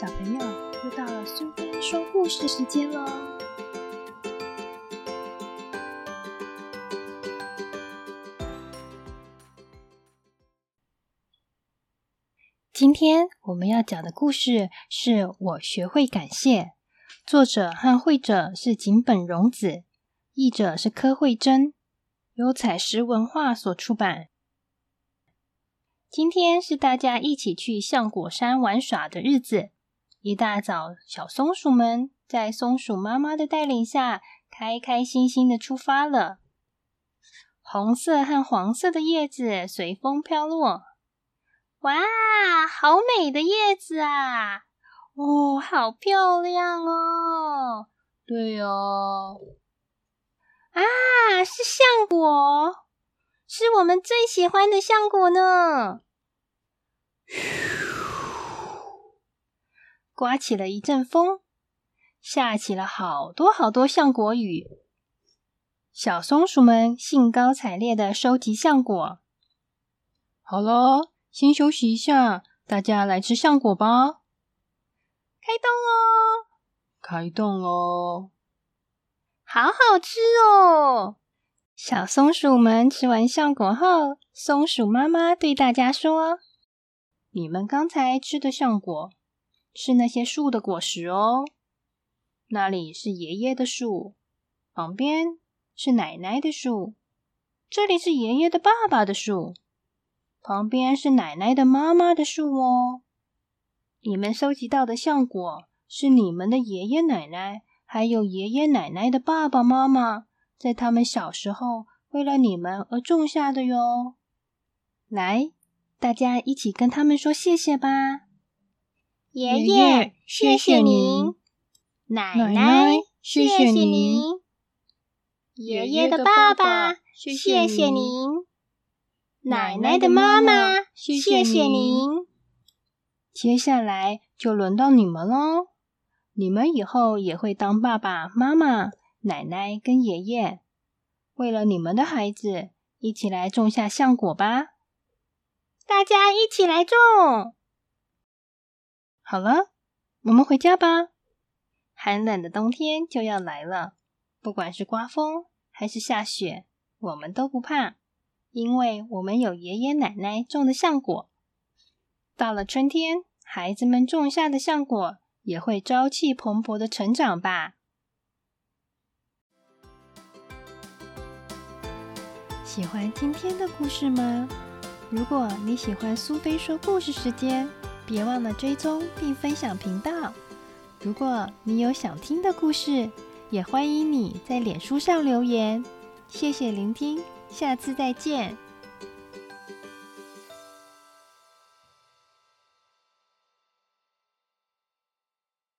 小朋友，又到了苏菲说故事时间喽！今天我们要讲的故事是我学会感谢，作者和绘者是井本荣子，译者是柯慧珍，由彩石文化所出版。今天是大家一起去象果山玩耍的日子。一大早，小松鼠们在松鼠妈妈的带领下，开开心心的出发了。红色和黄色的叶子随风飘落，哇，好美的叶子啊！哦，好漂亮哦！对哦，啊，是橡果，是我们最喜欢的橡果呢。刮起了一阵风，下起了好多好多橡果雨。小松鼠们兴高采烈的收集橡果。好了，先休息一下，大家来吃橡果吧。开动哦！开动哦！好好吃哦！小松鼠们吃完橡果后，松鼠妈妈对大家说：“你们刚才吃的橡果。”是那些树的果实哦。那里是爷爷的树，旁边是奶奶的树，这里是爷爷的爸爸的树，旁边是奶奶的妈妈的树哦。你们收集到的橡果是你们的爷爷奶奶，还有爷爷奶奶的爸爸妈妈，在他们小时候为了你们而种下的哟。来，大家一起跟他们说谢谢吧。爷爷，谢谢您；奶奶，谢谢您；爷爷的爸爸，谢谢您；奶奶的妈妈，谢谢您。接下来就轮到你们喽！你们以后也会当爸爸妈妈、奶奶跟爷爷。为了你们的孩子，一起来种下橡果吧！大家一起来种。好了，我们回家吧。寒冷的冬天就要来了，不管是刮风还是下雪，我们都不怕，因为我们有爷爷奶奶种的橡果。到了春天，孩子们种下的橡果也会朝气蓬勃的成长吧。喜欢今天的故事吗？如果你喜欢苏菲说故事时间。别忘了追踪并分享频道。如果你有想听的故事，也欢迎你在脸书上留言。谢谢聆听，下次再见。